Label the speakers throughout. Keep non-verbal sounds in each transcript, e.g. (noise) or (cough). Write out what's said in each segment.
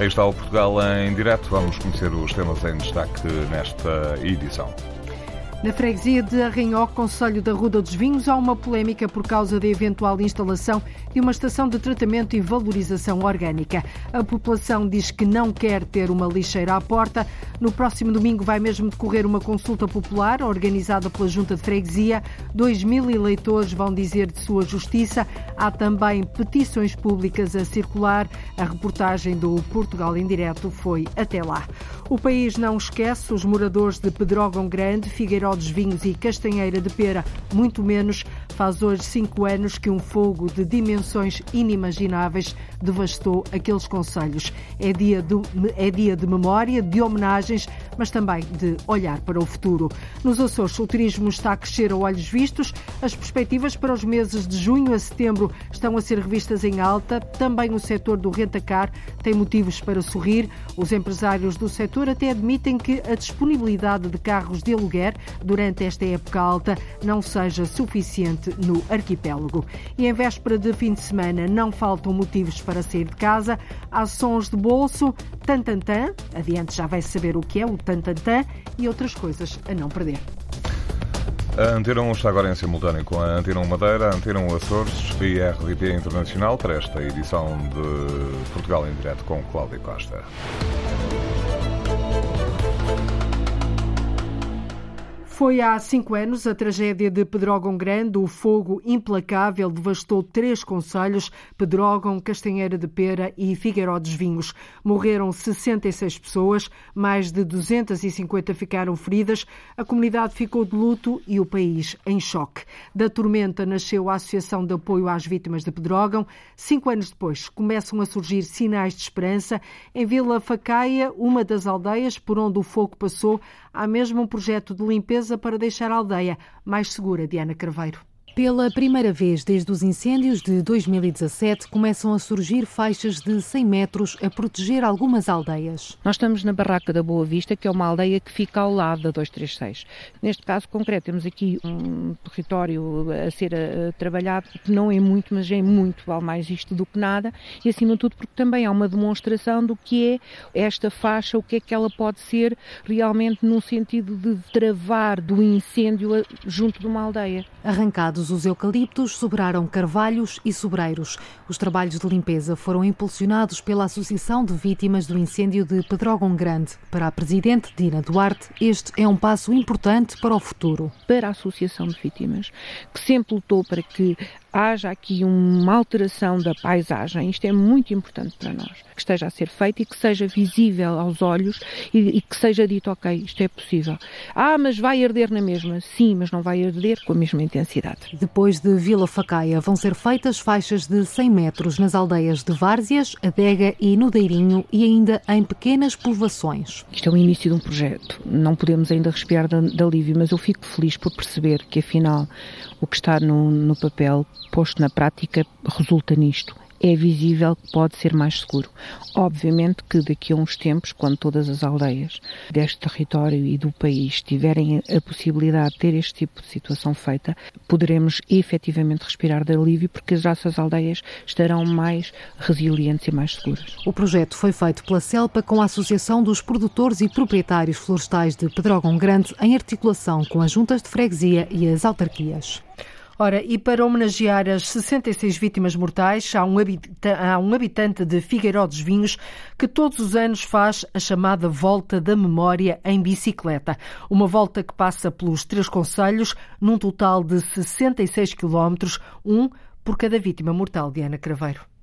Speaker 1: Aí está o Portugal em direto. Vamos conhecer os temas em destaque nesta edição.
Speaker 2: Na freguesia de Arranhó, Conselho da Ruda dos Vinhos, há uma polémica por causa da eventual instalação de uma estação de tratamento e valorização orgânica. A população diz que não quer ter uma lixeira à porta. No próximo domingo vai mesmo decorrer uma consulta popular organizada pela Junta de Freguesia. Dois mil eleitores vão dizer de sua justiça. Há também petições públicas a circular. A reportagem do Portugal em Direto foi até lá. O país não esquece os moradores de Pedrógão Grande, Figueiredo dos Vinhos e Castanheira de Pera, muito menos, faz hoje cinco anos que um fogo de dimensões inimagináveis devastou aqueles conselhos. É dia, de, é dia de memória, de homenagens, mas também de olhar para o futuro. Nos Açores, o turismo está a crescer a olhos vistos. As perspectivas para os meses de junho a setembro estão a ser revistas em alta. Também o setor do rentacar tem motivos para sorrir. Os empresários do setor até admitem que a disponibilidade de carros de aluguer durante esta época alta não seja suficiente no arquipélago. E em véspera de fim de semana não faltam motivos para sair de casa. Há sons de bolso, tantantã, adiante já vai saber o que é o tantantã e outras coisas a não perder.
Speaker 1: A Antena 1 está agora em simultâneo com a Antena 1 Madeira, a Antena 1 Açores e a RDP Internacional para esta edição de Portugal em Direto com Cláudia Costa.
Speaker 2: Foi há cinco anos a tragédia de Pedrógão Grande. O fogo implacável devastou três conselhos, Pedrógão, Castanheira de Pera e Figueiró dos Vinhos. Morreram 66 pessoas, mais de 250 ficaram feridas. A comunidade ficou de luto e o país em choque. Da tormenta nasceu a Associação de Apoio às Vítimas de Pedrógão. Cinco anos depois, começam a surgir sinais de esperança. Em Vila Facaia, uma das aldeias por onde o fogo passou, há mesmo um projeto de limpeza para deixar a aldeia mais segura, Diana Carveiro.
Speaker 3: Pela primeira vez desde os incêndios de 2017, começam a surgir faixas de 100 metros a proteger algumas aldeias.
Speaker 4: Nós estamos na Barraca da Boa Vista, que é uma aldeia que fica ao lado da 236. Neste caso concreto, temos aqui um território a ser a, a trabalhado, que não é muito, mas é muito, vale mais isto do que nada, e acima de tudo porque também há uma demonstração do que é esta faixa, o que é que ela pode ser realmente no sentido de travar do incêndio junto de uma aldeia.
Speaker 3: Arrancados os eucaliptos, sobraram carvalhos e sobreiros. Os trabalhos de limpeza foram impulsionados pela Associação de Vítimas do Incêndio de Pedrógão Grande. Para a Presidente Dina Duarte, este é um passo importante para o futuro.
Speaker 4: Para a Associação de Vítimas, que sempre lutou para que haja aqui uma alteração da paisagem, isto é muito importante para nós, que esteja a ser feito e que seja visível aos olhos e, e, que seja dito, ok, isto é possível. Ah, mas vai arder na mesma? Sim, mas não vai arder com a mesma intensidade.
Speaker 3: Depois de Vila Facaia, vão ser feitas faixas de 100 metros nas aldeias de Várzeas, Adega e Nudeirinho e ainda em pequenas povoações.
Speaker 4: Isto é o início de um projeto, não podemos ainda respirar de, de alívio, mas eu fico feliz por perceber que afinal o que está no, no papel posto na prática resulta nisto é visível que pode ser mais seguro. Obviamente que daqui a uns tempos, quando todas as aldeias deste território e do país tiverem a possibilidade de ter este tipo de situação feita, poderemos efetivamente respirar de alívio porque as nossas aldeias estarão mais resilientes e mais seguras.
Speaker 3: O projeto foi feito pela CELPA com a Associação dos Produtores e Proprietários Florestais de Pedrógão Grande em articulação com as juntas de freguesia e as autarquias.
Speaker 2: Ora, e para homenagear as 66 vítimas mortais, há um, habitante, há um habitante de Figueiró dos Vinhos que todos os anos faz a chamada Volta da Memória em bicicleta. Uma volta que passa pelos três conselhos, num total de 66 quilómetros, um por cada vítima mortal de Ana Craveiro.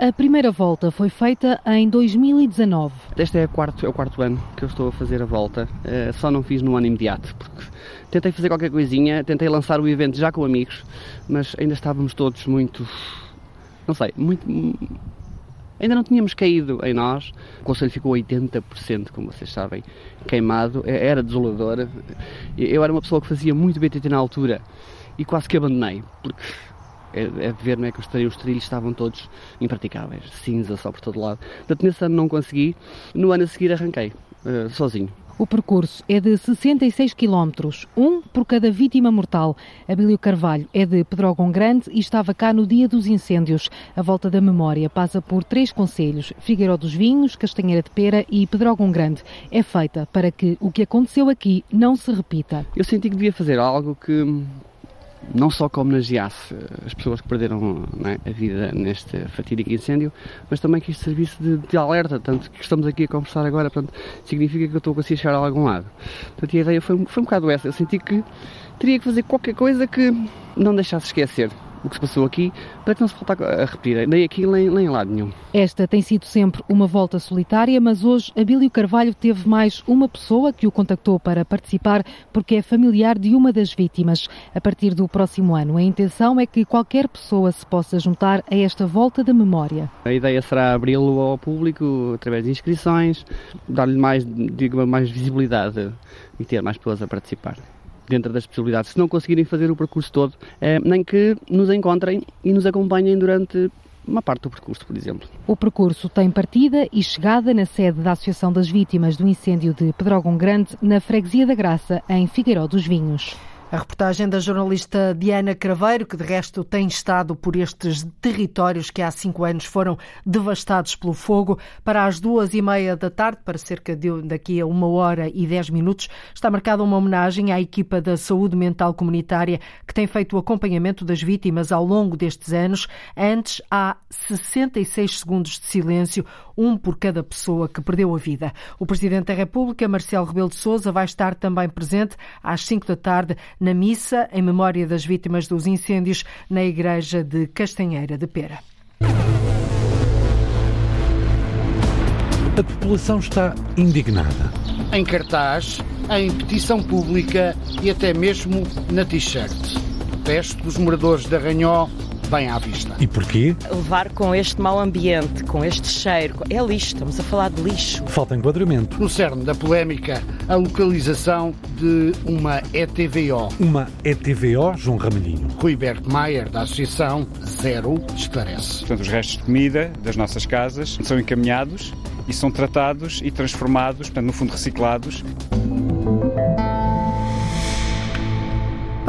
Speaker 3: A primeira volta foi feita em 2019.
Speaker 5: Este é quarto, é o quarto ano que eu estou a fazer a volta. Uh, só não fiz no ano imediato, porque tentei fazer qualquer coisinha, tentei lançar o evento já com amigos, mas ainda estávamos todos muito. não sei, muito. Ainda não tínhamos caído em nós. O conselho ficou 80%, como vocês sabem, queimado. É, era desolador. Eu era uma pessoa que fazia muito BTT na altura e quase que abandonei, porque é, é de ver não é, que os, os trilhos estavam todos impraticáveis, cinza só por todo lado. Portanto, nesse ano não consegui, no ano a seguir arranquei, uh, sozinho.
Speaker 3: O percurso é de 66 quilómetros, um por cada vítima mortal. Abílio Carvalho é de Pedrógão Grande e estava cá no dia dos incêndios. A volta da memória passa por três conselhos, Figueiró dos Vinhos, Castanheira de Pera e Pedrógão Grande. É feita para que o que aconteceu aqui não se repita.
Speaker 5: Eu senti que devia fazer algo que não só que homenageasse as pessoas que perderam é, a vida neste fatídico incêndio, mas também que isto servisse de, de, alerta, tanto que estamos aqui a conversar agora, portanto, significa que eu estou a conseguir chegar a algum lado. Portanto, a ideia foi, foi um bocado essa, eu senti que teria que fazer qualquer coisa que não deixasse esquecer o que se passou aqui, para que não se volte a repetir, nem aqui nem, nem em lado nenhum.
Speaker 3: Esta tem sido sempre uma volta solitária, mas hoje Abílio Carvalho teve mais uma pessoa que o contactou para participar, porque é familiar de uma das vítimas. A partir do próximo ano, a intenção é que qualquer pessoa se possa juntar a esta volta da memória.
Speaker 5: A ideia será abri-lo ao público através de inscrições, dar-lhe mais, digo, mais visibilidade e ter mais pessoas a participar dentro das possibilidades, se não conseguirem fazer o percurso todo, é, nem que nos encontrem e nos acompanhem durante uma parte do percurso, por exemplo.
Speaker 3: O percurso tem partida e chegada na sede da Associação das Vítimas do Incêndio de Pedrógão Grande, na Freguesia da Graça, em Figueiró dos Vinhos.
Speaker 2: A reportagem da jornalista Diana Craveiro, que de resto tem estado por estes territórios que há cinco anos foram devastados pelo fogo, para as duas e meia da tarde, para cerca de daqui a uma hora e dez minutos, está marcada uma homenagem à equipa da saúde mental comunitária que tem feito o acompanhamento das vítimas ao longo destes anos. Antes, há 66 segundos de silêncio, um por cada pessoa que perdeu a vida. O Presidente da República, Marcelo Rebelo de Sousa, vai estar também presente às cinco da tarde na missa em memória das vítimas dos incêndios na igreja de Castanheira de Pera.
Speaker 6: A população está indignada.
Speaker 7: Em cartaz, em petição pública e até mesmo na t-shirt. Protesto dos moradores de Arranhó bem à vista.
Speaker 6: E porquê?
Speaker 8: Levar com este mau ambiente, com este cheiro, é lixo, estamos a falar de lixo.
Speaker 6: Falta enquadramento.
Speaker 7: No cerne da polémica, a localização de uma ETVO.
Speaker 6: Uma ETVO, João Ramalhinho.
Speaker 7: Rui Bert Maier, da Associação Zero, esclarece.
Speaker 9: Portanto, os restos de comida das nossas casas são encaminhados e são tratados e transformados, portanto, no fundo reciclados.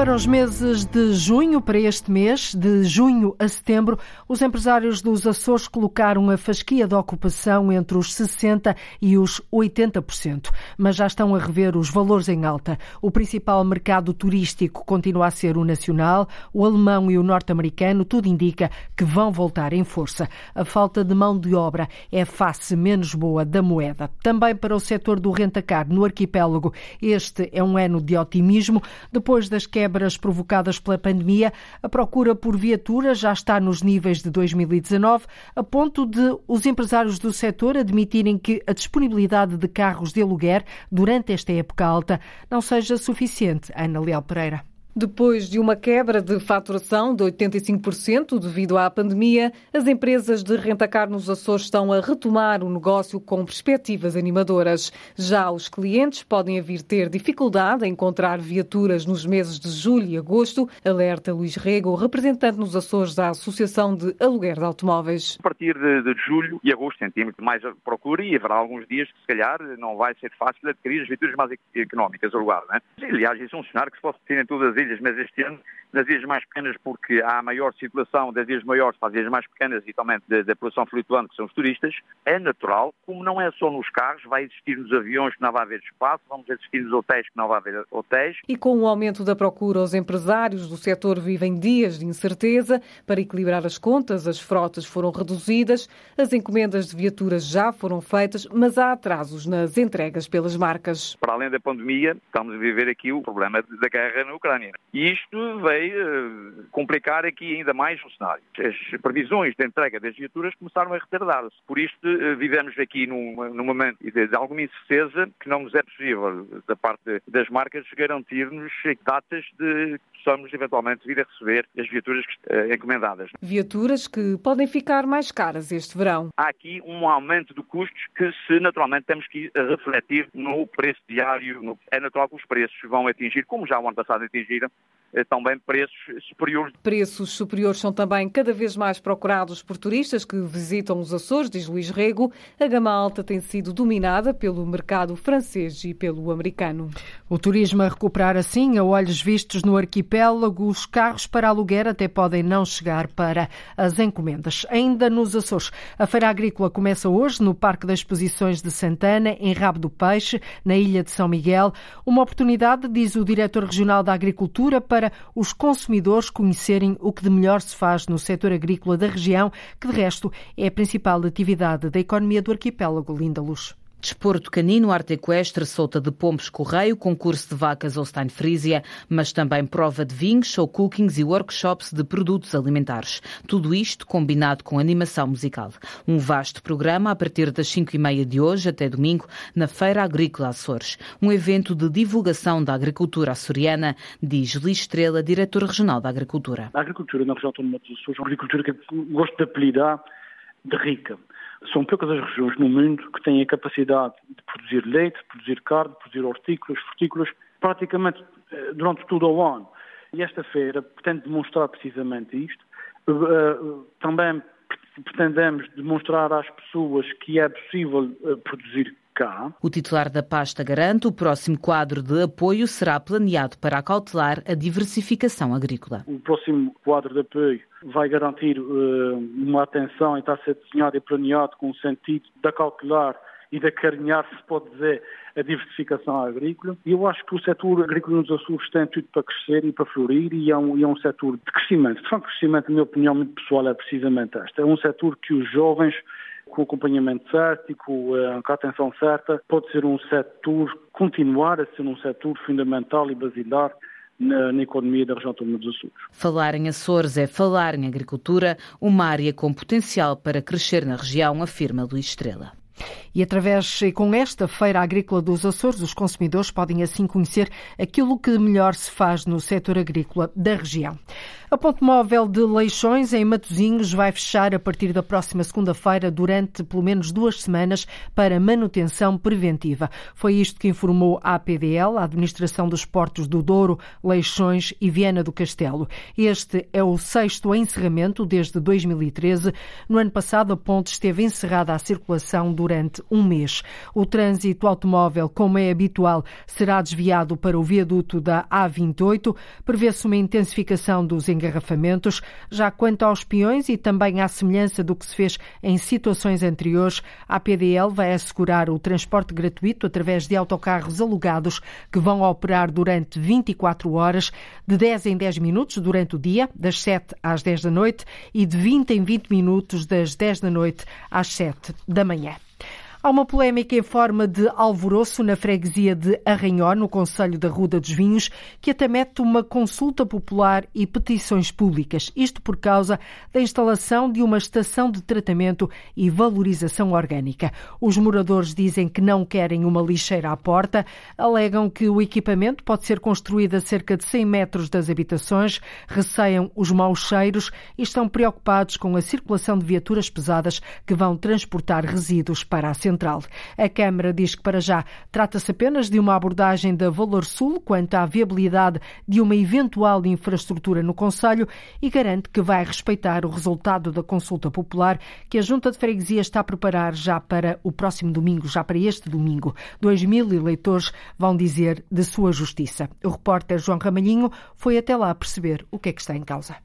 Speaker 2: Para os meses de junho, para este mês, de junho a setembro, os empresários dos Açores colocaram a fasquia de ocupação entre os 60% e os 80%, mas já estão a rever os valores em alta. O principal mercado turístico continua a ser o nacional, o alemão e o norte-americano, tudo indica que vão voltar em força. A falta de mão de obra é a face menos boa da moeda. Também para o setor do rentacar no arquipélago, este é um ano de otimismo, depois das quebras quebras provocadas pela pandemia, a procura por viaturas já está nos níveis de 2019, a ponto de os empresários do setor admitirem que a disponibilidade de carros de aluguer durante esta época alta não seja suficiente. Ana Leal Pereira.
Speaker 10: Depois de uma quebra de faturação de 85% devido à pandemia, as empresas de rentacar nos Açores estão a retomar o negócio com perspectivas animadoras. Já os clientes podem vir ter dificuldade em encontrar viaturas nos meses de julho e agosto, alerta Luís Rego, representante nos Açores da Associação de Aluguer de Automóveis.
Speaker 11: A partir de, de julho e agosto sentimos mais procura e haverá alguns dias que se calhar não vai ser fácil adquirir as viaturas mais económicas alugar, não é? Aliás, isso é um cenário que se pode ter em todas as ilhas, mas este ano nas ilhas mais pequenas porque há maior circulação das ilhas maiores para as ilhas mais pequenas e também da, da população flutuante, que são os turistas, é natural, como não é só nos carros, vai existir nos aviões que não vai haver espaço, vamos existir nos hotéis que não vai haver hotéis.
Speaker 10: E com o aumento da procura, os empresários do setor vivem dias de incerteza. Para equilibrar as contas, as frotas foram reduzidas, as encomendas de viaturas já foram feitas, mas há atrasos nas entregas pelas marcas.
Speaker 11: Para além da pandemia, estamos a viver aqui o problema da guerra na Ucrânia. E isto veio eh, complicar aqui ainda mais o cenário. As previsões de entrega das viaturas começaram a retardar-se. Por isto, eh, vivemos aqui num, num momento de, de, alguma incerteza que não nos é possível, da parte das marcas, garantir-nos datas de que possamos eventualmente vir a receber as viaturas uh, encomendadas.
Speaker 10: Viaturas que podem ficar mais caras este verão.
Speaker 11: Há aqui um aumento de custos que, se naturalmente, temos que refletir no preço diário. No... É natural que os preços vão atingir, como já o ano passado atingiram, garantir eh, também preços superiores.
Speaker 10: Preços superiores são também cada vez mais procurados por turistas que visitam os Açores, diz Luís Rego. A gama alta tem sido dominada pelo mercado francês e pelo americano.
Speaker 2: O turismo a recuperar assim, a olhos vistos no arquipélago, os carros para aluguer até podem não chegar para as encomendas. Ainda nos Açores, a Feira Agrícola começa hoje no Parque das Exposições de Santana, em Rabo do Peixe, na Ilha de São Miguel. Uma oportunidade, diz o diretor regional da Agricultura, para para os consumidores conhecerem o que de melhor se faz no setor agrícola da região, que de resto é a principal atividade da economia do arquipélago Linda Luz.
Speaker 12: Desporto canino, arte equestre, solta de pombos correio, concurso de vacas Holstein Frisia, mas também prova de vinhos, show cookings e workshops de produtos alimentares. Tudo isto combinado com animação musical. Um vasto programa a partir das 5 e meia de hoje até domingo na Feira Agrícola Açores. Um evento de divulgação da agricultura açoriana, diz Luís Estrela, diretor regional da Agricultura.
Speaker 13: A agricultura na região autónoma dos Açores é uma agricultura que gosto de apelidar de rica. São poucas as regiões no mundo que têm a capacidade de produzir leite, produzir carne, produzir hortícolas, frutícolas, praticamente eh, durante todo o ano. E esta feira pretende demonstrar precisamente isto. Eh, eh, também pretendemos demonstrar às pessoas que é possível produzir cá.
Speaker 12: O titular da pasta garante o próximo quadro de apoio será planeado para acautelar a diversificação agrícola.
Speaker 13: O próximo quadro de apoio vai garantir uh, uma atenção e está a ser desenhado e planeado com o sentido de acautelar e de acarinhar, se pode dizer, a diversificação agrícola. E eu acho que o setor agrícola nos Açores tem tudo para crescer e para florir e é um, e é um setor de crescimento. De facto, crescimento, na minha opinião muito pessoal, é precisamente este. É um setor que os jovens com acompanhamento certo e uh, com a atenção certa, pode ser um setor, continuar a ser um setor fundamental e basilar na, na, economia da região autónoma dos Açores.
Speaker 12: Falar em Açores é falar em agricultura, uma área com potencial para crescer na região, afirma Luís Estrela.
Speaker 2: E através e com esta Feira Agrícola dos Açores, os consumidores podem assim conhecer aquilo que melhor se faz no setor agrícola da região. A ponte móvel de Leixões, em Matosinhos, vai fechar a partir da próxima segunda-feira durante pelo menos duas semanas para manutenção preventiva. Foi isto que informou a APDL, a Administração dos Portos do Douro, Leixões e Viana do Castelo. Este é o sexto encerramento desde 2013. No ano passado, a ponte esteve encerrada à circulação durante um mês. O trânsito automóvel, como é habitual, será desviado para o viaduto da A28. Prevê-se uma intensificação dos engarrafamentos. Já quanto aos peões e também à semelhança do que se fez em situações anteriores, a PDL vai assegurar o transporte gratuito através de autocarros alugados que vão operar durante 24 horas, de 10 em 10 minutos durante o dia, das 7 às 10 da noite, e de 20 em 20 minutos, das 10 da noite às 7 da manhã. Há uma polémica em forma de alvoroço na freguesia de Arranhó, no Conselho da Ruda dos Vinhos, que até mete uma consulta popular e petições públicas. Isto por causa da instalação de uma estação de tratamento e valorização orgânica. Os moradores dizem que não querem uma lixeira à porta, alegam que o equipamento pode ser construído a cerca de 100 metros das habitações, receiam os maus cheiros e estão preocupados com a circulação de viaturas pesadas que vão transportar resíduos para a Central. A Câmara diz que, para já, trata-se apenas de uma abordagem da Valor Sul quanto à viabilidade de uma eventual infraestrutura no Conselho e garante que vai respeitar o resultado da consulta popular que a Junta de Freguesia está a preparar já para o próximo domingo, já para este domingo. Dois mil eleitores vão dizer de sua justiça. O repórter João Ramalhinho foi até lá perceber o que é que está em causa.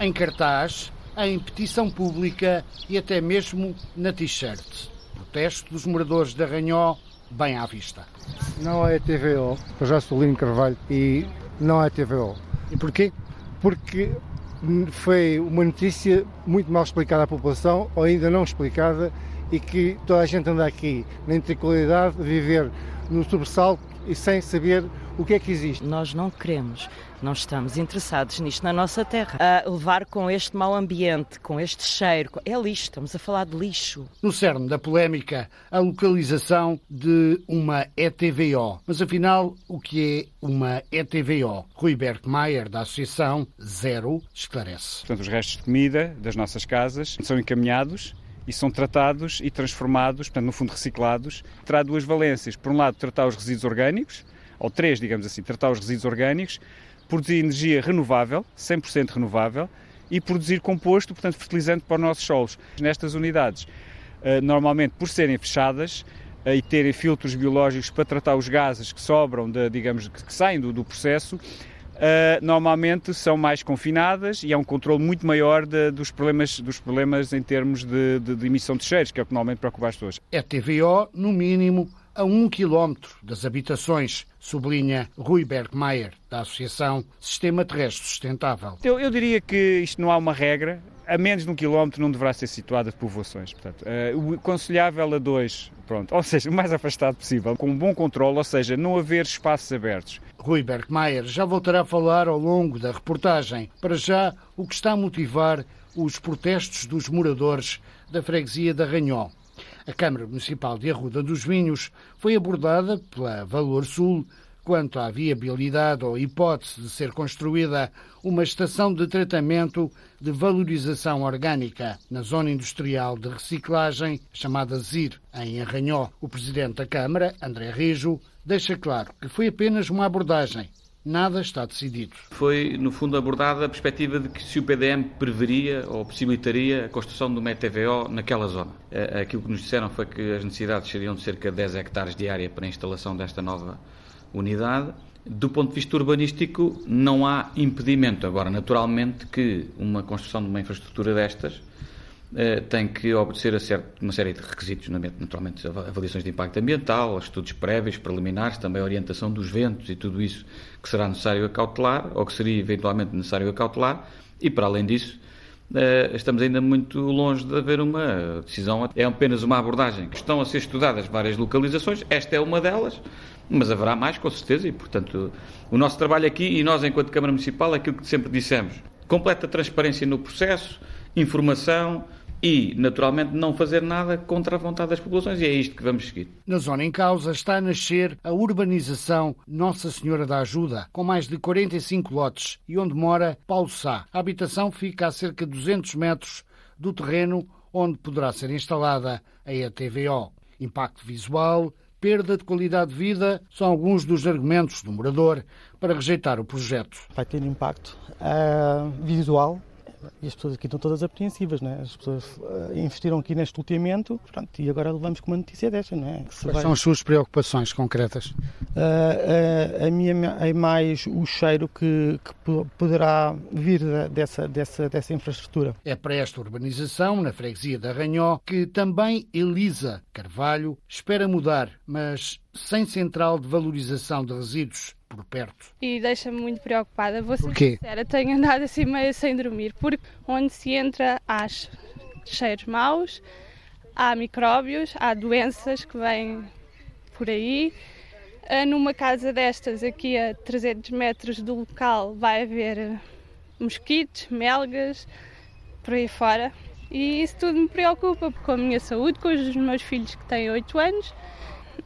Speaker 7: Em cartaz, em petição pública e até mesmo na t-shirt. Protesto dos moradores de Arranhó, bem à vista.
Speaker 14: Não é TVO, eu já sou Lino Carvalho e não é TVO.
Speaker 7: E porquê?
Speaker 14: Porque foi uma notícia muito mal explicada à população, ou ainda não explicada, e que toda a gente anda aqui na tranquilidade, viver no sobressalto e sem saber o que é que existe.
Speaker 8: Nós não queremos não estamos interessados nisto na nossa terra. A levar com este mau ambiente, com este cheiro, é lixo, estamos a falar de lixo.
Speaker 7: No cerne da polémica, a localização de uma ETVO. Mas afinal, o que é uma ETVO? Rui Bergmeier, da Associação Zero, esclarece.
Speaker 9: Portanto, os restos de comida das nossas casas são encaminhados e são tratados e transformados, portanto, no fundo reciclados. Terá duas valências. Por um lado, tratar os resíduos orgânicos, ou três, digamos assim, tratar os resíduos orgânicos, produzir energia renovável, 100% renovável, e produzir composto, portanto, fertilizante para os nossos solos. Nestas unidades, eh, normalmente por serem fechadas, eh, e terem filtros biológicos para tratar os gases que sobram, de, digamos, que saem do, do processo, Uh, normalmente são mais confinadas e há um controle muito maior de, dos, problemas, dos problemas em termos de, de, de, emissão de cheiros, que é o que normalmente preocupa as pessoas.
Speaker 7: É TVO, no mínimo, a um quilómetro das habitações, sublinha Rui Bergmeier, da Associação Sistema Terrestre Sustentável.
Speaker 9: Eu, eu diria que isto não há uma regra, a menos de um quilómetro não deverá ser situada de povoações. Portanto, uh, o aconselhável a dois, pronto, ou seja, o mais afastado possível, com um bom controle, ou seja, não haver espaços abertos.
Speaker 7: Rui Bergmeier já voltará a falar ao longo da reportagem. Para já, o que está a motivar os protestos dos moradores da freguesia da Ranhol. A Câmara Municipal de Arruda dos Vinhos foi abordada pela Valor Sul quanto à viabilidade ou hipótese de ser construída uma estação de tratamento de valorização orgânica na zona industrial de reciclagem chamada ZIR, em Arranhó. O presidente da Câmara, André Rijo, deixa claro que foi apenas uma abordagem nada está decidido.
Speaker 15: Foi, no fundo, abordada a perspectiva de que se o PDM preveria ou possibilitaria a construção de uma ETVO naquela zona. Eh, aquilo que nos disseram foi que as necessidades seriam de cerca de 10 hectares de área para a instalação desta nova unidade. Do ponto de vista urbanístico, não há impedimento. Agora, naturalmente, que uma construção de uma infraestrutura destas tem que obedecer a certo, uma série de requisitos, naturalmente avaliações de impacto ambiental, estudos prévios, preliminares, também a orientação dos ventos e tudo isso que será necessário acautelar ou que seria eventualmente necessário acautelar. E, para além disso, eh, estamos ainda muito longe de haver uma decisão. É apenas uma abordagem que estão a ser estudadas várias localizações, esta é uma delas mas haverá mais, com certeza, e portanto o nosso trabalho aqui e nós, enquanto Câmara Municipal, é aquilo que sempre dissemos: completa transparência no processo, informação e, naturalmente, não fazer nada contra a vontade das populações, e é isto que vamos seguir.
Speaker 7: Na zona em causa está a nascer a urbanização Nossa Senhora da Ajuda, com mais de 45 lotes, e onde mora Paulo Sá. A habitação fica a cerca de 200 metros do terreno onde poderá ser instalada a ETVO. Impacto visual, perda de qualidade de vida são alguns dos argumentos do morador para rejeitar o projeto.
Speaker 16: Vai ter impacto uh, visual e as pessoas aqui estão todas apreensivas, não é? As pessoas uh, investiram aqui neste loteamento pronto, e agora levamos com uma notícia desta, não é?
Speaker 7: Quais vai... são as suas preocupações concretas? Uh,
Speaker 16: uh, a minha é mais o cheiro que, que poderá vir dessa, dessa, dessa infraestrutura.
Speaker 7: É para esta urbanização, na freguesia da Ranhó, que também Elisa Carvalho espera mudar, mas sem central de valorização de resíduos por perto.
Speaker 17: E deixa-me muito preocupada. Vou ser
Speaker 7: Porquê?
Speaker 17: sincera, tenho andado assim meio sem dormir, porque onde se entra há cheiros maus, há micróbios, há doenças que vêm por aí. Ah, numa casa destas, aqui a 300 metros do local, vai haver mosquitos, melgas, por aí fora. E isso tudo me preocupa, com a minha saúde, com os meus filhos que têm 8 anos,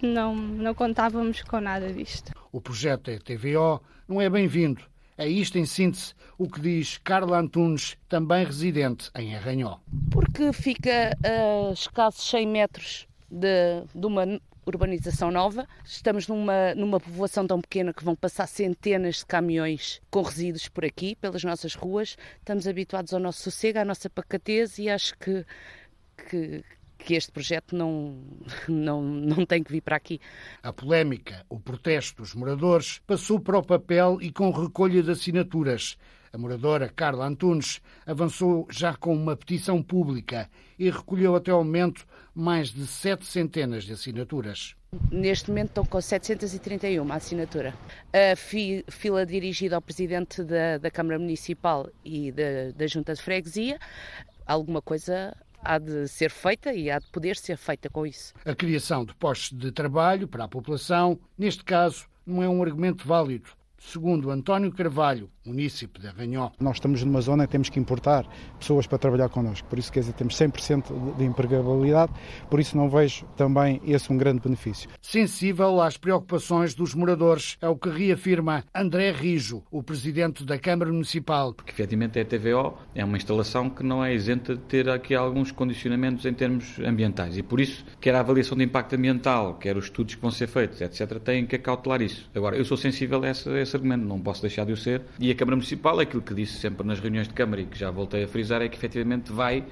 Speaker 17: não, não contávamos com nada disto.
Speaker 7: O projeto da TVO não é bem-vindo. É isto, em síntese, o que diz Carla Antunes, também residente em Arranhó.
Speaker 18: Porque fica a escassos 100 metros de, de uma urbanização nova. Estamos numa, numa povoação tão pequena que vão passar centenas de caminhões com resíduos por aqui, pelas nossas ruas. Estamos habituados ao nosso sossego, à nossa pacatez e acho que, que, que este projeto não, não, não tem que vir para aqui.
Speaker 7: A polémica, o protesto dos moradores, passou para o papel e com recolha de assinaturas. A moradora Carla Antunes avançou já com uma petição pública e recolheu até ao momento mais de sete centenas de assinaturas.
Speaker 18: Neste momento estão com 731 assinatura. A fila dirigida ao Presidente da, da Câmara Municipal e da, da Junta de Freguesia. Alguma coisa há de ser feita e há de poder ser feita com isso.
Speaker 7: A criação de postos de trabalho para a população, neste caso, não é um argumento válido. Segundo António Carvalho, município de Arranhó.
Speaker 19: Nós estamos numa zona que temos que importar pessoas para trabalhar connosco, por isso quer dizer, temos 100% de empregabilidade, por isso não vejo também esse um grande benefício.
Speaker 7: Sensível às preocupações dos moradores, é o que reafirma André Rijo, o presidente da Câmara Municipal.
Speaker 15: Porque efetivamente a TVO é uma instalação que não é isenta de ter aqui alguns condicionamentos em termos ambientais e por isso, quer a avaliação de impacto ambiental, quer os estudos que vão ser feitos, etc., têm que acautelar isso. Agora, eu sou sensível a esse, a esse argumento, não posso deixar de o ser, e a Câmara Municipal, aquilo que disse sempre nas reuniões de Câmara e que já voltei a frisar, é que efetivamente vai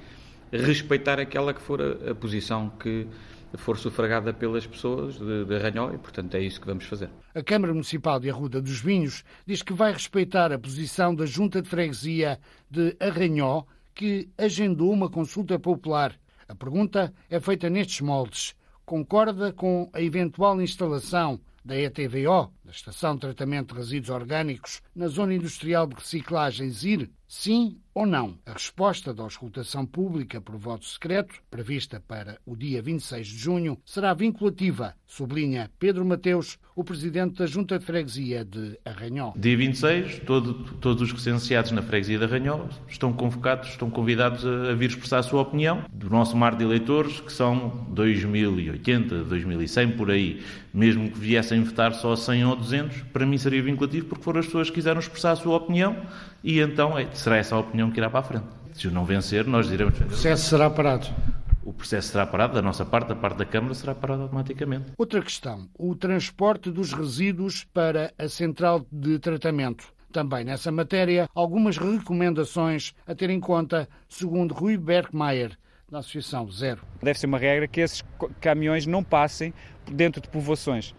Speaker 15: respeitar aquela que for a, a posição que for sufragada pelas pessoas de, de e, portanto, é isso que vamos fazer.
Speaker 7: A Câmara Municipal de Arruda dos Vinhos diz que vai respeitar a posição da Junta de Freguesia de Arranhó, que agendou uma consulta popular. A pergunta é feita nestes moldes. Concorda com a eventual instalação da ETVO, da Estação de Tratamento de Resíduos Orgânicos, na Zona Industrial de Reciclagem ZIR? Sim ou não? A resposta da auscultação pública por voto secreto, prevista para o dia 26 de junho, será vinculativa, sublinha Pedro Mateus, o presidente da Junta de Freguesia de Arranhó.
Speaker 20: Dia 26, todo, todos os recenseados na Freguesia de Arranhó estão convocados, estão convidados a, a vir expressar a sua opinião do nosso mar de eleitores, que são 2080, 2100 por aí. Mesmo que viessem votar só 100 ou 200, para mim seria vinculativo porque foram as pessoas que quiseram expressar a sua opinião e então é, será essa a opinião que irá para a frente. Se o não vencer, nós diremos.
Speaker 7: O processo será parado.
Speaker 20: O processo será parado, da nossa parte, da parte da Câmara, será parado automaticamente.
Speaker 7: Outra questão: o transporte dos resíduos para a central de tratamento. Também nessa matéria, algumas recomendações a ter em conta, segundo Rui Bergmeier, da Associação Zero.
Speaker 9: Deve ser uma regra que esses caminhões não passem dentro de povoações.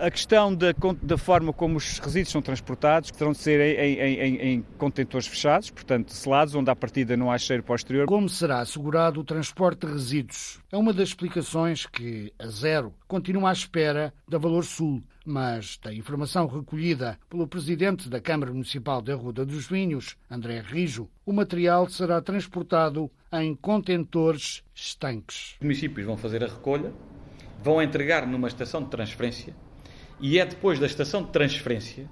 Speaker 9: A questão da, da, forma como os resíduos são transportados, que terão de ser em, em, em, em, contentores fechados, portanto selados, onde à partida não há cheiro posterior.
Speaker 7: Como será assegurado o transporte de resíduos? É uma das explicações que a Zero continua à espera da Valor Sul, mas da informação recolhida pelo presidente da Câmara Municipal de Arruda dos Vinhos, André Rijo, o material será transportado em contentores estanques.
Speaker 15: Os municípios vão fazer a recolha, vão entregar numa estação de transferência e é depois da estação de transferência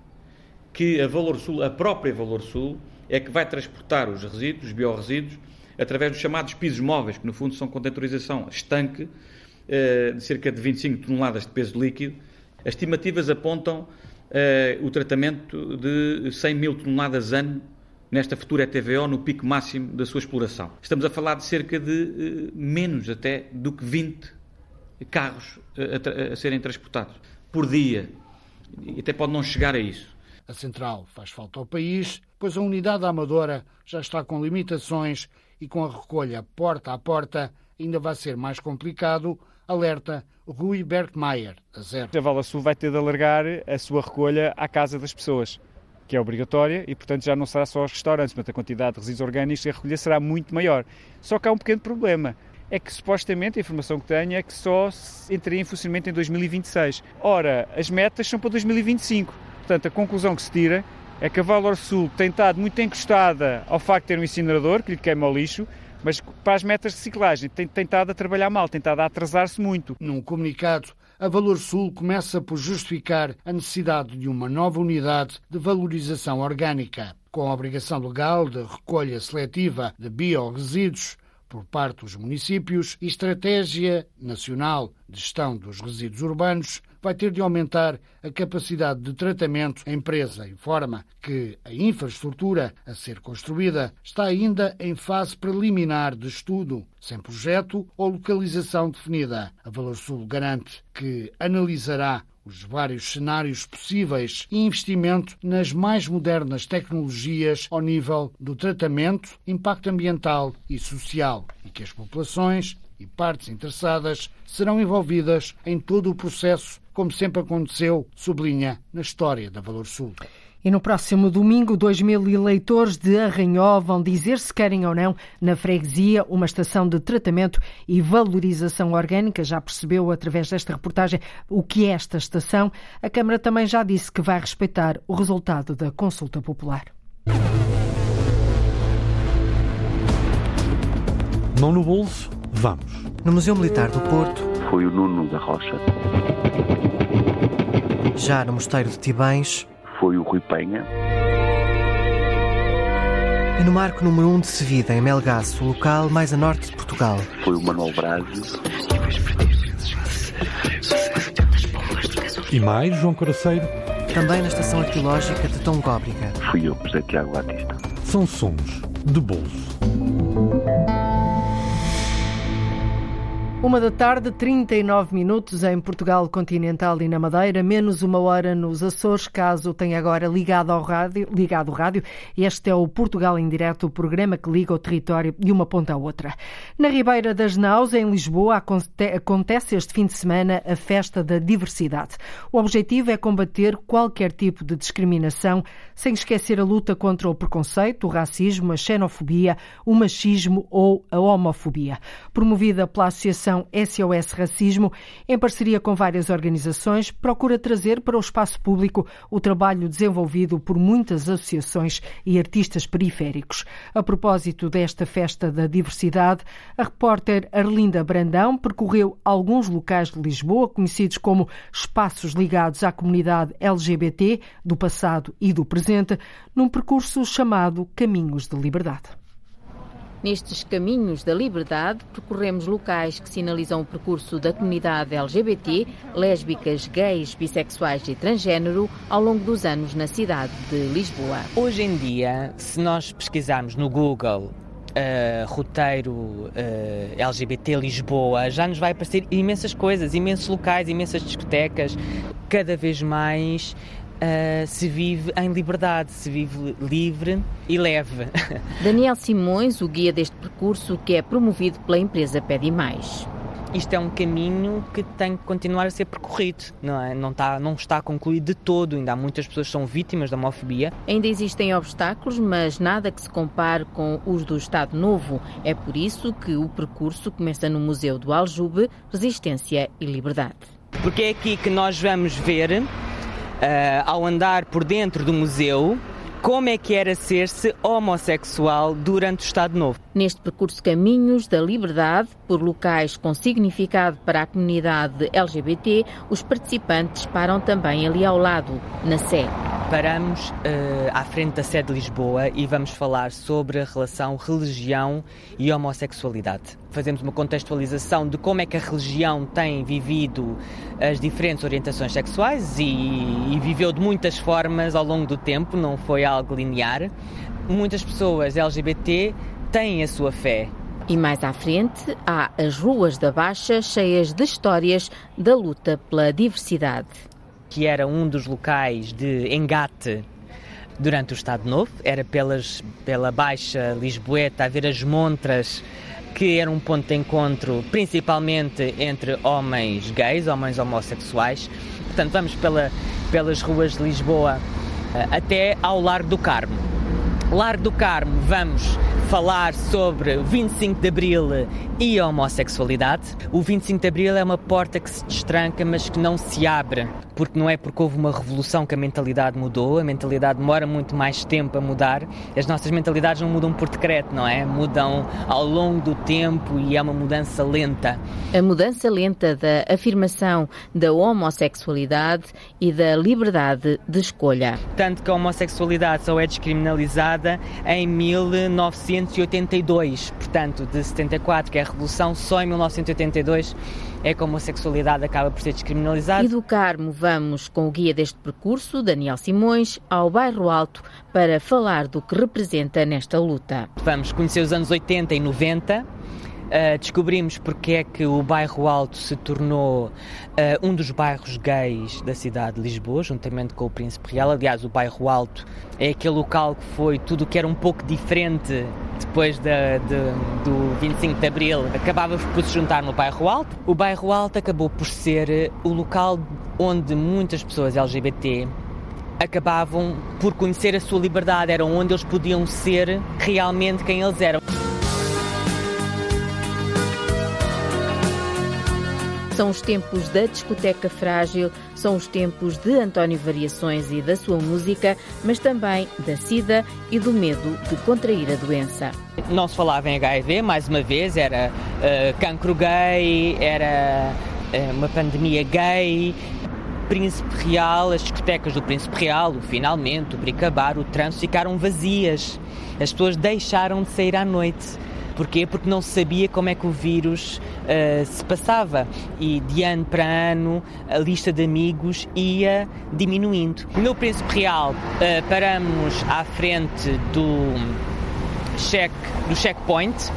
Speaker 15: que a Valor Sul, a própria Valor Sul, é que vai transportar os resíduos, os biorresíduos, através dos chamados pisos móveis, que no fundo são contentorização estanque, de cerca de 25 toneladas de peso líquido. As estimativas apontam o tratamento de 100 mil toneladas ano nesta futura ETVO no pico máximo da sua exploração. Estamos a falar de cerca de menos até do que 20 carros a, a, a serem transportados por dia. E até pode não chegar a isso.
Speaker 7: A central faz falta ao país, pois a unidade amadora já está com limitações e com a recolha porta a porta ainda vai ser mais complicado, alerta Rui Bergmeier, a zero.
Speaker 9: A Vala Sul vai ter de alargar a sua recolha à casa das pessoas, que é obrigatória e, portanto, já não será só aos restaurantes, mas a quantidade de resíduos orgânicos e a recolha será muito maior. Só que há um pequeno problema é que supostamente a informação que tenho é que só entraria em funcionamento em 2026. Ora, as metas são para 2025. Portanto, a conclusão que se tira é que a Valor Sul tem estado muito encostada ao facto de ter um incinerador que lhe queima o lixo, mas para as metas de reciclagem tem tentado a trabalhar mal, tem tentado a atrasar-se muito.
Speaker 7: Num comunicado, a Valor Sul começa por justificar a necessidade de uma nova unidade de valorização orgânica, com a obrigação legal de recolha seletiva de biorresíduos por parte dos municípios e Estratégia Nacional de Gestão dos Resíduos Urbanos vai ter de aumentar a capacidade de tratamento. A empresa informa que a infraestrutura a ser construída está ainda em fase preliminar de estudo, sem projeto ou localização definida. A Valor Sul garante que analisará os vários cenários possíveis e investimento nas mais modernas tecnologias ao nível do tratamento, impacto ambiental e social, e que as populações e partes interessadas serão envolvidas em todo o processo, como sempre aconteceu, sublinha na história da Valor Sul.
Speaker 2: E no próximo domingo, 2 mil eleitores de Arranhó vão dizer se querem ou não, na freguesia, uma estação de tratamento e valorização orgânica. Já percebeu, através desta reportagem, o que é esta estação. A Câmara também já disse que vai respeitar o resultado da consulta popular.
Speaker 6: Mão no bolso, vamos.
Speaker 21: No Museu Militar do Porto.
Speaker 22: Foi o Nuno da Rocha.
Speaker 21: Já no Mosteiro de Tibães
Speaker 22: foi o Rui Penha.
Speaker 21: E no marco número 1 um de Sevida, em Melgaço, o local mais a norte de Portugal.
Speaker 23: Foi o Manuel Braz.
Speaker 6: E mais, João Coraceiro?
Speaker 21: Também na estação arqueológica de Tongóbriga.
Speaker 23: Fui eu, José Tiago Batista.
Speaker 6: São sons de bolso.
Speaker 2: Uma da tarde, 39 minutos em Portugal continental e na Madeira, menos uma hora nos Açores, caso tenha agora ligado ao rádio, ligado o rádio. Este é o Portugal em Direto, o programa que liga o território de uma ponta à outra. Na Ribeira das Naus, em Lisboa, acontece este fim de semana a Festa da Diversidade. O objetivo é combater qualquer tipo de discriminação, sem esquecer a luta contra o preconceito, o racismo, a xenofobia, o machismo ou a homofobia. Promovida pela Associação Associação SOS Racismo, em parceria com várias organizações, procura trazer para o espaço público o trabalho desenvolvido por muitas associações e artistas periféricos. A propósito desta festa da diversidade, a repórter Arlinda Brandão percorreu alguns locais de Lisboa, conhecidos como espaços ligados à comunidade LGBT do passado e do presente, num percurso chamado Caminhos de Liberdade.
Speaker 22: Nestes caminhos da liberdade, percorremos locais que sinalizam o percurso da comunidade LGBT, lésbicas, gays, bissexuais e transgênero ao longo dos anos na cidade de Lisboa.
Speaker 8: Hoje em dia, se nós pesquisarmos no Google Uh, roteiro uh, LGBT Lisboa, já nos vai aparecer imensas coisas, imensos locais, imensas discotecas. Cada vez mais uh, se vive em liberdade, se vive livre e leve. (laughs)
Speaker 22: Daniel Simões, o guia deste percurso que é promovido pela empresa Pede Mais
Speaker 8: isto é um caminho que tem que continuar a ser percorrido, não é? Não está, não está concluído de todo, ainda há muitas pessoas que são vítimas da homofobia.
Speaker 22: Ainda existem obstáculos, mas nada que se compare com os do Estado Novo. É por isso que o percurso começa no Museu do Aljube, Resistência e Liberdade.
Speaker 8: Porque é aqui que nós vamos ver ao andar por dentro do museu, como é que era ser-se homossexual durante o Estado Novo.
Speaker 22: Neste percurso Caminhos da Liberdade, por locais com significado para a comunidade LGBT, os participantes param também ali ao lado, na Sé.
Speaker 8: Paramos uh, à frente da sede de Lisboa e vamos falar sobre a relação religião e homossexualidade. Fazemos uma contextualização de como é que a religião tem vivido as diferentes orientações sexuais e, e viveu de muitas formas ao longo do tempo, não foi algo linear. Muitas pessoas LGBT têm a sua fé,
Speaker 22: e mais à frente há as ruas da Baixa cheias de histórias da luta pela diversidade.
Speaker 8: Que era um dos locais de engate durante o Estado Novo, era pelas, pela Baixa Lisboeta, a ver as montras que era um ponto de encontro principalmente entre homens gays, homens homossexuais. Portanto, vamos pela, pelas ruas de Lisboa eh, até ao Largo do Carmo. Largo do Carmo, vamos falar sobre 25 de Abril e a homossexualidade. O 25 de Abril é uma porta que se destranca, mas que não se abre, porque não é porque houve uma revolução que a mentalidade mudou, a mentalidade demora muito mais tempo a mudar. As nossas mentalidades não mudam por decreto, não é? Mudam ao longo do tempo e é uma mudança lenta.
Speaker 22: A mudança lenta da afirmação da homossexualidade e da liberdade de escolha.
Speaker 8: Tanto que a homossexualidade só é descriminalizada em 1900 1982, portanto, de 74, que é a Revolução, só em 1982 é que a homossexualidade acaba por ser descriminalizada.
Speaker 22: E do Carmo vamos com o guia deste percurso, Daniel Simões, ao Bairro Alto para falar do que representa nesta luta.
Speaker 8: Vamos conhecer os anos 80 e 90 Uh, descobrimos porque é que o bairro Alto se tornou uh, um dos bairros gays da cidade de Lisboa, juntamente com o Príncipe Real. Aliás, o bairro Alto é aquele local que foi tudo o que era um pouco diferente depois de, do 25 de Abril, acabava por se juntar no bairro Alto. O bairro Alto acabou por ser o local onde muitas pessoas LGBT acabavam por conhecer a sua liberdade, era onde eles podiam ser realmente quem eles eram.
Speaker 22: São os tempos da discoteca frágil, são os tempos de António Variações e da sua música, mas também da SIDA e do medo de contrair a doença.
Speaker 8: Não se falava em HIV, mais uma vez, era uh, cancro gay, era uh, uma pandemia gay, Príncipe Real, as discotecas do Príncipe Real, o Finalmente, o Bricabar, o Trânsito ficaram vazias. As pessoas deixaram de sair à noite. Porquê? Porque não se sabia como é que o vírus uh, se passava e de ano para ano a lista de amigos ia diminuindo. No Príncipe Real uh, paramos à frente do, check, do checkpoint,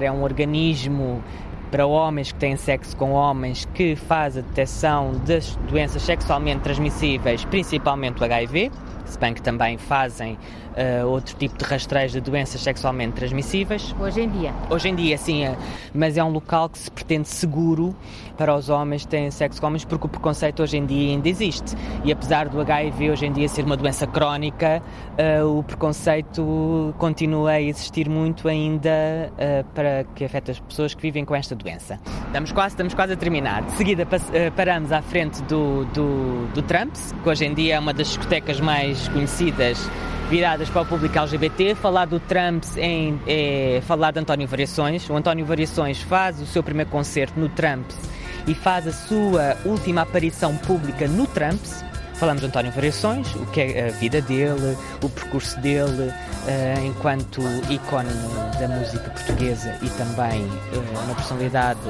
Speaker 8: é um organismo para homens que têm sexo com homens que faz a detecção das doenças sexualmente transmissíveis, principalmente o HIV, se bem que também fazem uh, outro tipo de rastreios de doenças sexualmente transmissíveis.
Speaker 22: Hoje em dia?
Speaker 8: Hoje em dia, sim, é. mas é um local que se pretende seguro para os homens que têm sexo com homens, porque o preconceito hoje em dia ainda existe. E apesar do HIV hoje em dia ser uma doença crónica, uh, o preconceito continua a existir muito ainda uh, para que afeta as pessoas que vivem com esta doença. Estamos quase, estamos quase a terminar. De seguida paramos à frente do, do, do Trumps, que hoje em dia é uma das discotecas mais conhecidas viradas para o público LGBT. Falar do Trump em, é falar de António Variações. O António Variações faz o seu primeiro concerto no Trump e faz a sua última aparição pública no Trump. Falamos de António Variações, o que é a vida dele, o percurso dele uh, enquanto ícone da música portuguesa e também uh, uma personalidade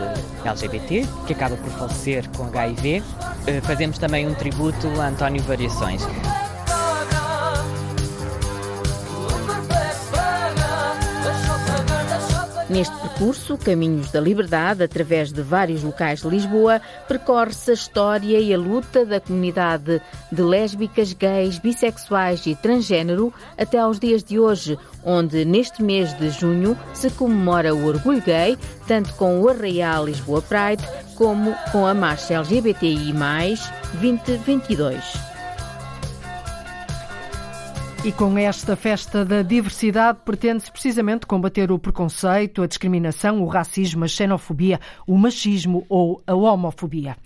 Speaker 8: LGBT, que acaba por falecer com HIV. Uh, fazemos também um tributo a António Variações.
Speaker 22: Neste percurso, Caminhos da Liberdade, através de vários locais de Lisboa, percorre-se a história e a luta da comunidade de lésbicas, gays, bissexuais e transgênero até aos dias de hoje, onde neste mês de junho se comemora o orgulho gay, tanto com o Arraial Lisboa Pride como com a Marcha LGBTI+, 2022.
Speaker 2: E com esta festa da diversidade pretende-se precisamente combater o preconceito, a discriminação, o racismo, a xenofobia, o machismo ou a homofobia.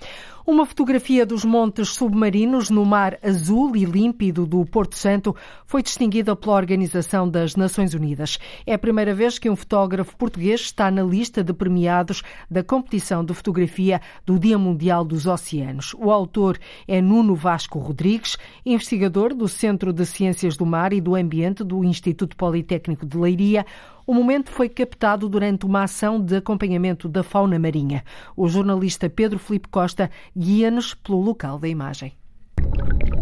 Speaker 2: Uma fotografia dos montes submarinos no mar azul e límpido do Porto Santo foi distinguida pela Organização das Nações Unidas. É a primeira vez que um fotógrafo português está na lista de premiados da competição de fotografia do Dia Mundial dos Oceanos. O autor é Nuno Vasco Rodrigues, investigador do Centro de Ciências do Mar e do Ambiente do Instituto Politécnico de Leiria. O momento foi captado durante uma ação de acompanhamento da fauna marinha. O jornalista Pedro Felipe Costa guia-nos pelo local da imagem.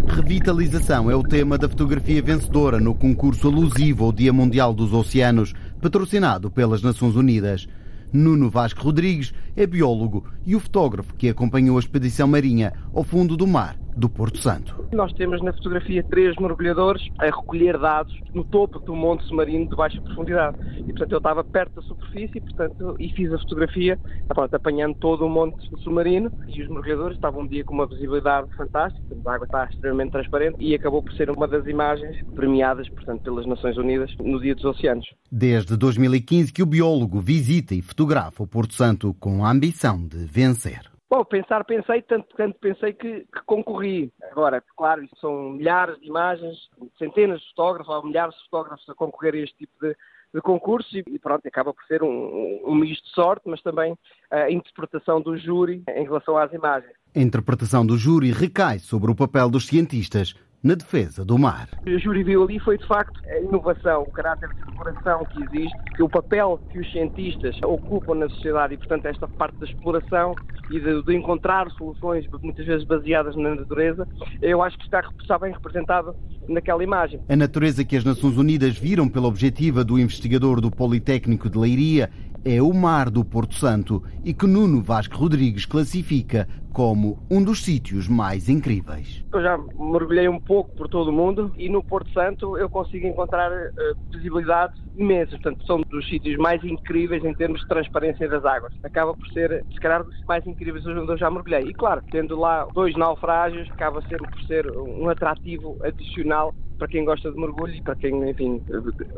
Speaker 24: Revitalização é o tema da fotografia vencedora no concurso alusivo ao Dia Mundial dos Oceanos, patrocinado pelas Nações Unidas. Nuno Vasco Rodrigues é biólogo e o fotógrafo que acompanhou a expedição marinha ao fundo do mar do Porto Santo.
Speaker 25: Nós temos na fotografia três mergulhadores a recolher dados no topo do monte submarino de baixa profundidade. E, portanto, eu estava perto da superfície portanto, e fiz a fotografia pronto, apanhando todo o monte submarino e os mergulhadores estavam um dia com uma visibilidade fantástica, a água está extremamente transparente e acabou por ser uma das imagens premiadas portanto, pelas Nações Unidas no Dia dos Oceanos.
Speaker 24: Desde 2015 que o biólogo visita e fotografa o Porto Santo com a ambição de vencer.
Speaker 25: Bom, pensar pensei, tanto, tanto pensei que, que, concorri. Agora, claro, são milhares de imagens, centenas de fotógrafos, ou milhares de fotógrafos a concorrer a este tipo de, de concurso e, pronto, acaba por ser um, um misto de sorte, mas também a interpretação do júri em relação às imagens.
Speaker 24: A interpretação do júri recai sobre o papel dos cientistas na defesa do mar.
Speaker 25: O júri viu ali foi, de facto, a inovação, o caráter de exploração que existe, que o papel que os cientistas ocupam na sociedade e, portanto, esta parte da exploração e de, de encontrar soluções muitas vezes baseadas na natureza, eu acho que está, está bem representado naquela imagem.
Speaker 24: A natureza que as Nações Unidas viram pela objetiva do investigador do Politécnico de Leiria é o mar do Porto Santo e que Nuno Vasco Rodrigues classifica como um dos sítios mais incríveis.
Speaker 25: Eu já mergulhei um pouco por todo o mundo e no Porto Santo eu consigo encontrar uh, visibilidade imensa. Portanto, são dos sítios mais incríveis em termos de transparência das águas. Acaba por ser, se calhar, dos mais incríveis onde eu já mergulhei. E claro, tendo lá dois naufrágios, acaba sempre por ser um atrativo adicional para quem gosta de mergulho e para quem, enfim,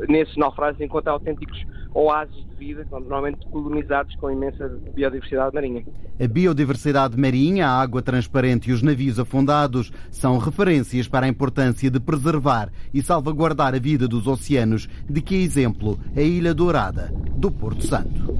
Speaker 25: nesses naufrágios encontra autênticos oásis de vida, normalmente colonizados com imensa biodiversidade marinha.
Speaker 24: A biodiversidade marinha, a água transparente e os navios afundados são referências para a importância de preservar e salvaguardar a vida dos oceanos, de que é exemplo a Ilha Dourada do Porto Santo.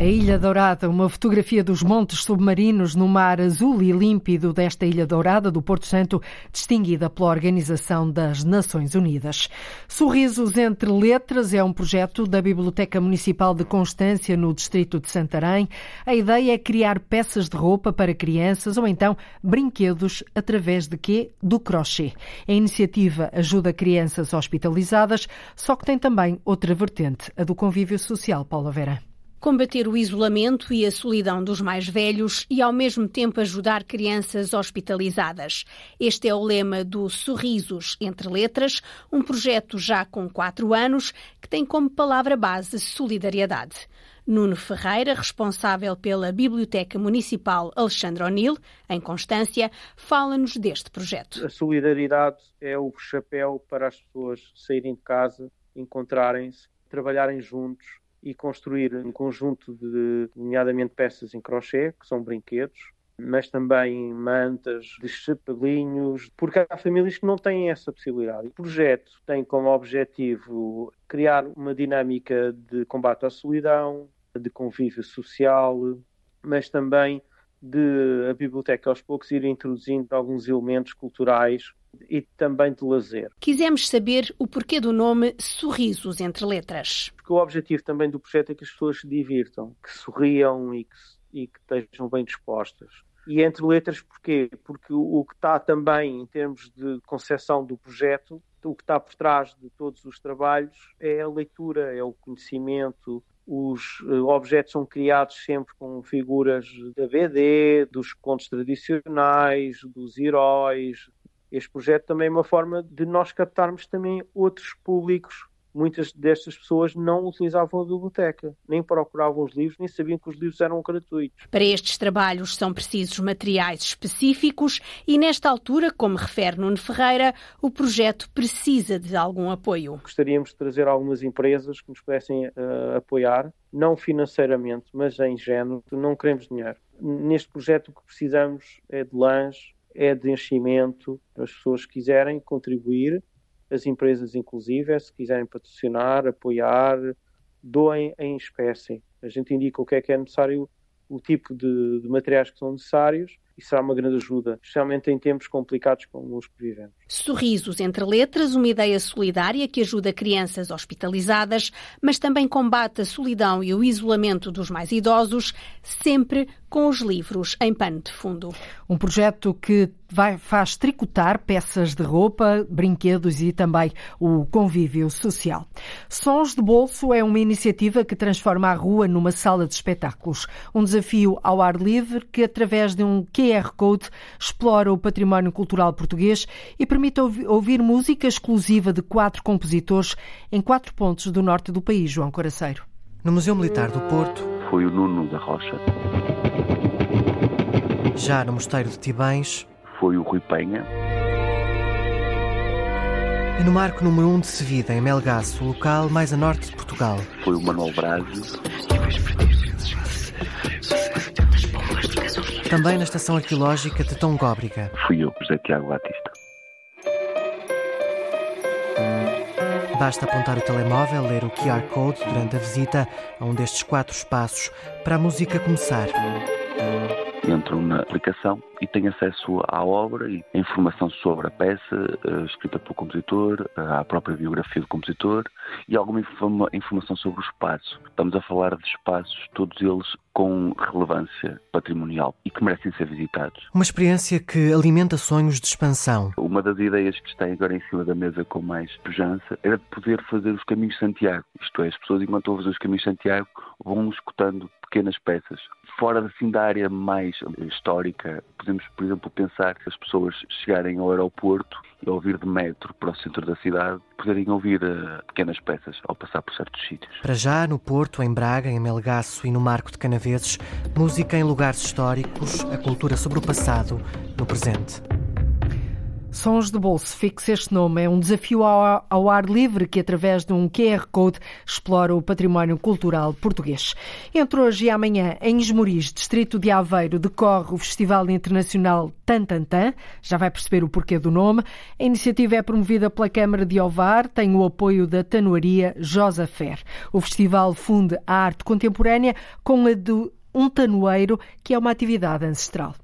Speaker 2: A Ilha Dourada, uma fotografia dos montes submarinos no mar azul e límpido desta Ilha Dourada do Porto Santo, distinguida pela Organização das Nações Unidas. Sorrisos entre Letras é um projeto da Biblioteca Municipal de Constância, no distrito de Santarém. A ideia é criar peças de roupa para crianças ou então brinquedos através de quê? Do crochê. A iniciativa ajuda crianças hospitalizadas, só que tem também outra vertente, a do convívio social, Paula Vera
Speaker 26: combater o isolamento e a solidão dos mais velhos e, ao mesmo tempo, ajudar crianças hospitalizadas. Este é o lema do Sorrisos Entre Letras, um projeto já com quatro anos que tem como palavra base solidariedade. Nuno Ferreira, responsável pela Biblioteca Municipal Alexandre O'Neill, em Constância, fala-nos deste projeto.
Speaker 27: A solidariedade é o chapéu para as pessoas saírem de casa, encontrarem-se, trabalharem juntos e construir um conjunto de, nomeadamente, peças em crochê, que são brinquedos, mas também mantas de chapelinhos, porque há famílias que não têm essa possibilidade. O projeto tem como objetivo criar uma dinâmica de combate à solidão, de convívio social, mas também de a biblioteca aos poucos ir introduzindo alguns elementos culturais e também de lazer.
Speaker 26: Quisemos saber o porquê do nome Sorrisos entre Letras.
Speaker 27: Porque o objetivo também do projeto é que as pessoas se divirtam, que sorriam e que, e que estejam bem dispostas. E entre letras porquê? Porque o, que está também em termos de concepção do projeto, o que está por trás de todos os trabalhos é a leitura, é o conhecimento, os uh, objetos são criados sempre com figuras da BD, dos contos tradicionais, dos heróis, este projeto também é uma forma de nós captarmos também outros públicos. Muitas destas pessoas não utilizavam a biblioteca, nem procuravam os livros, nem sabiam que os livros eram gratuitos.
Speaker 26: Para estes trabalhos são precisos materiais específicos e, nesta altura, como refere Nuno Ferreira, o projeto precisa de algum apoio.
Speaker 27: Gostaríamos de trazer algumas empresas que nos pudessem uh, apoiar, não financeiramente, mas em género. Não queremos dinheiro. Neste projeto o que precisamos é de lãs, é de enchimento. As pessoas quiserem contribuir, as empresas inclusive, se quiserem patrocinar, apoiar, doem em espécie. A gente indica o que é que é necessário, o tipo de, de materiais que são necessários e será uma grande ajuda, especialmente em tempos complicados como os que vivemos.
Speaker 26: Sorrisos entre letras, uma ideia solidária que ajuda crianças hospitalizadas, mas também combate a solidão e o isolamento dos mais idosos, sempre com os livros em pano de fundo.
Speaker 2: Um projeto que vai, faz tricotar peças de roupa, brinquedos e também o convívio social. Sons de Bolso é uma iniciativa que transforma a rua numa sala de espetáculos. Um desafio ao ar livre que, através de um QR Code, explora o património cultural português e permite ouvir música exclusiva de quatro compositores em quatro pontos do norte do país, João Coraceiro.
Speaker 21: No Museu Militar do Porto.
Speaker 23: Foi o Nuno da Rocha.
Speaker 21: Já no Mosteiro de Tibães
Speaker 23: foi o Rui Penha.
Speaker 21: E no marco número 1 um de Sevida, em Melgaço, o local mais a norte de Portugal.
Speaker 23: Foi o Manuel Brazzi.
Speaker 21: Também na estação arqueológica de Tongóbriga.
Speaker 23: Fui eu, José Tiago Batista.
Speaker 21: Basta apontar o telemóvel, ler o QR Code durante a visita a um destes quatro espaços para a música começar
Speaker 23: entram na aplicação e têm acesso à obra e a informação sobre a peça, eh, escrita pelo compositor, à própria biografia do compositor e alguma informação sobre o espaço. Estamos a falar de espaços, todos eles com relevância patrimonial e que merecem ser visitados.
Speaker 21: Uma experiência que alimenta sonhos de expansão.
Speaker 23: Uma das ideias que está agora em cima da mesa com mais pujança era de poder fazer os caminhos de Santiago. Isto é, as pessoas, enquanto a fazer os caminhos de Santiago, vão escutando pequenas peças. Fora assim, da área mais histórica, podemos, por exemplo, pensar que as pessoas chegarem ao aeroporto e ao vir de metro para o centro da cidade, poderem ouvir uh, pequenas peças ao passar por certos sítios.
Speaker 21: Para já, no Porto, em Braga, em Melgaço e no Marco de Canaveses, música em lugares históricos, a cultura sobre o passado no presente.
Speaker 2: Sons de Bolso, fixe este nome. É um desafio ao, ar livre que, através de um QR Code, explora o património cultural português. Entre hoje e amanhã, em Esmoriz, distrito de Aveiro, decorre o Festival Internacional Tantantan. Já vai perceber o porquê do nome. A iniciativa é promovida pela Câmara de Ovar, tem o apoio da Tanoaria Josa Fer. O festival funde a arte contemporânea com a de um tanoeiro, que é uma atividade ancestral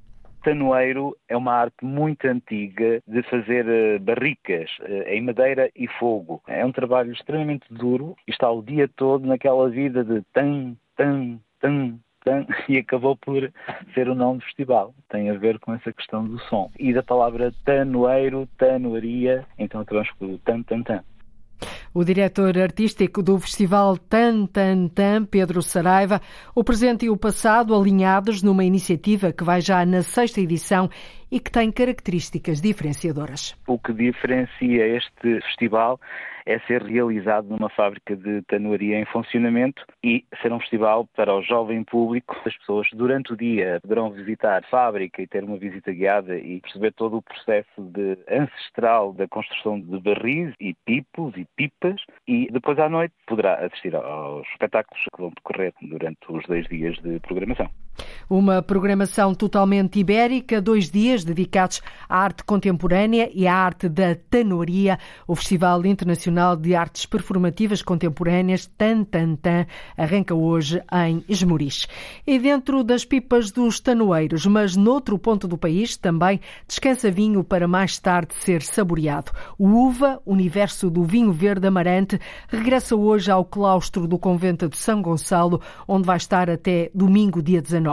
Speaker 28: tanoeiro é uma arte muito antiga de fazer eh, barricas eh, em madeira e fogo. É um trabalho extremamente duro e está o dia todo naquela vida de tan, tan, tan, (laughs) e acabou por ser o nome do festival. Tem a ver com essa questão do som. E da palavra tanoeiro, tanoaria, então por tan, tan, tan.
Speaker 2: O diretor artístico do Festival Tan Tan Tan, Pedro Saraiva, o presente e o passado alinhados numa iniciativa que vai já na sexta edição e que tem características diferenciadoras.
Speaker 28: O que diferencia este festival é ser realizado numa fábrica de tanoaria em funcionamento e ser um festival para o jovem público. As pessoas durante o dia poderão visitar a fábrica e ter uma visita guiada e perceber todo o processo de ancestral da construção de barris e pipos e pipas e depois à noite poderá assistir aos espetáculos que vão decorrer durante os dois dias de programação.
Speaker 2: Uma programação totalmente ibérica, dois dias dedicados à arte contemporânea e à arte da tanoria. O Festival Internacional de Artes Performativas Contemporâneas, Tan Tan Tan, arranca hoje em Esmoriz. E dentro das pipas dos tanoeiros, mas noutro ponto do país, também descansa vinho para mais tarde ser saboreado. O Uva, universo do vinho verde amarante, regressa hoje ao claustro do convento de São Gonçalo, onde vai estar até domingo, dia 19.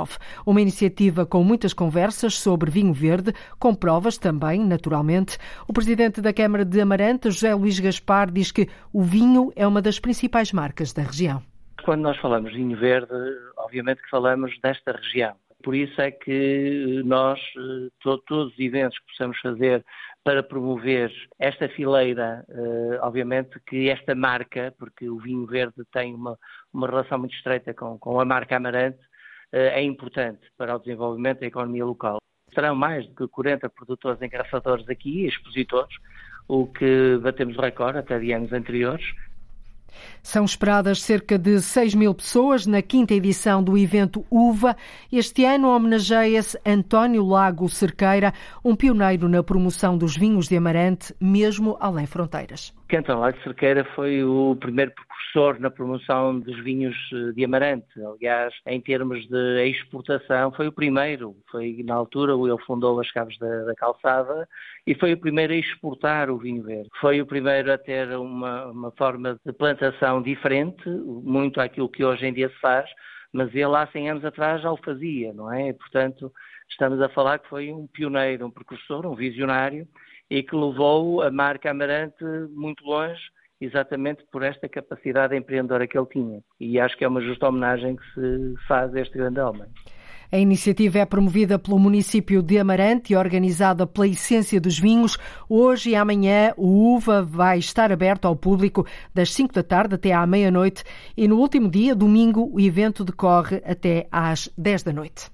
Speaker 2: Uma iniciativa com muitas conversas sobre vinho verde, com provas também, naturalmente. O presidente da Câmara de Amarante, José Luís Gaspar, diz que o vinho é uma das principais marcas da região.
Speaker 29: Quando nós falamos de vinho verde, obviamente que falamos desta região. Por isso é que nós, todos os eventos que possamos fazer para promover esta fileira, obviamente que esta marca, porque o vinho verde tem uma, uma relação muito estreita com, com a marca Amarante, eh, é importante para o desenvolvimento da economia local. Serão mais de 40 produtores engraçadores aqui, expositores, o que batemos o recorde até de anos anteriores,
Speaker 2: são esperadas cerca de 6 mil pessoas na quinta edição do evento UVA. Este ano homenageia-se António Lago Cerqueira, um pioneiro na promoção dos vinhos de Amarante, mesmo além fronteiras.
Speaker 29: António Lago Cerqueira foi o primeiro precursor na promoção dos vinhos eh, de Amarante. Aliás, em termos de exportação, foi o primeiro. Foi na altura ele fundou as Caves da, da Calçada e foi o primeiro a exportar o vinho verde. Foi o primeiro a ter uma, uma forma de plantação diferente, muito àquilo que hoje em dia se faz, mas ele há 100 anos atrás já o fazia, não é? Portanto, estamos a falar que foi um pioneiro, um precursor, um visionário e que levou a marca Amarante muito longe exatamente por esta capacidade empreendedora que ele tinha. E acho que é uma justa homenagem que se faz a este grande homem.
Speaker 2: A iniciativa é promovida pelo município de Amarante e organizada pela Essência dos Vinhos. Hoje e amanhã o UVA vai estar aberto ao público das 5 da tarde até à meia-noite e no último dia, domingo, o evento decorre até às 10 da noite.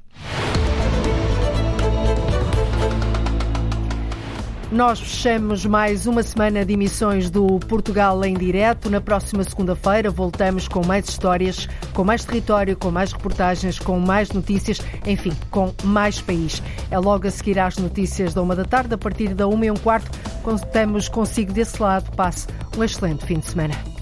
Speaker 2: Nós fechamos mais uma semana de emissões do Portugal em direto. Na próxima segunda-feira voltamos com mais histórias, com mais território, com mais reportagens, com mais notícias, enfim, com mais país. É logo a seguir às notícias da uma da tarde, a partir da uma e um quarto. Contamos consigo desse lado. Passe um excelente fim de semana.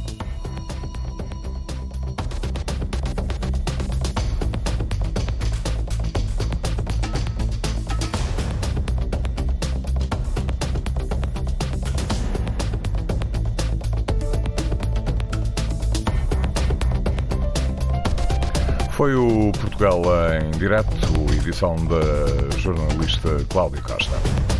Speaker 30: Foi o Portugal em direto, edição da jornalista Cláudia Costa.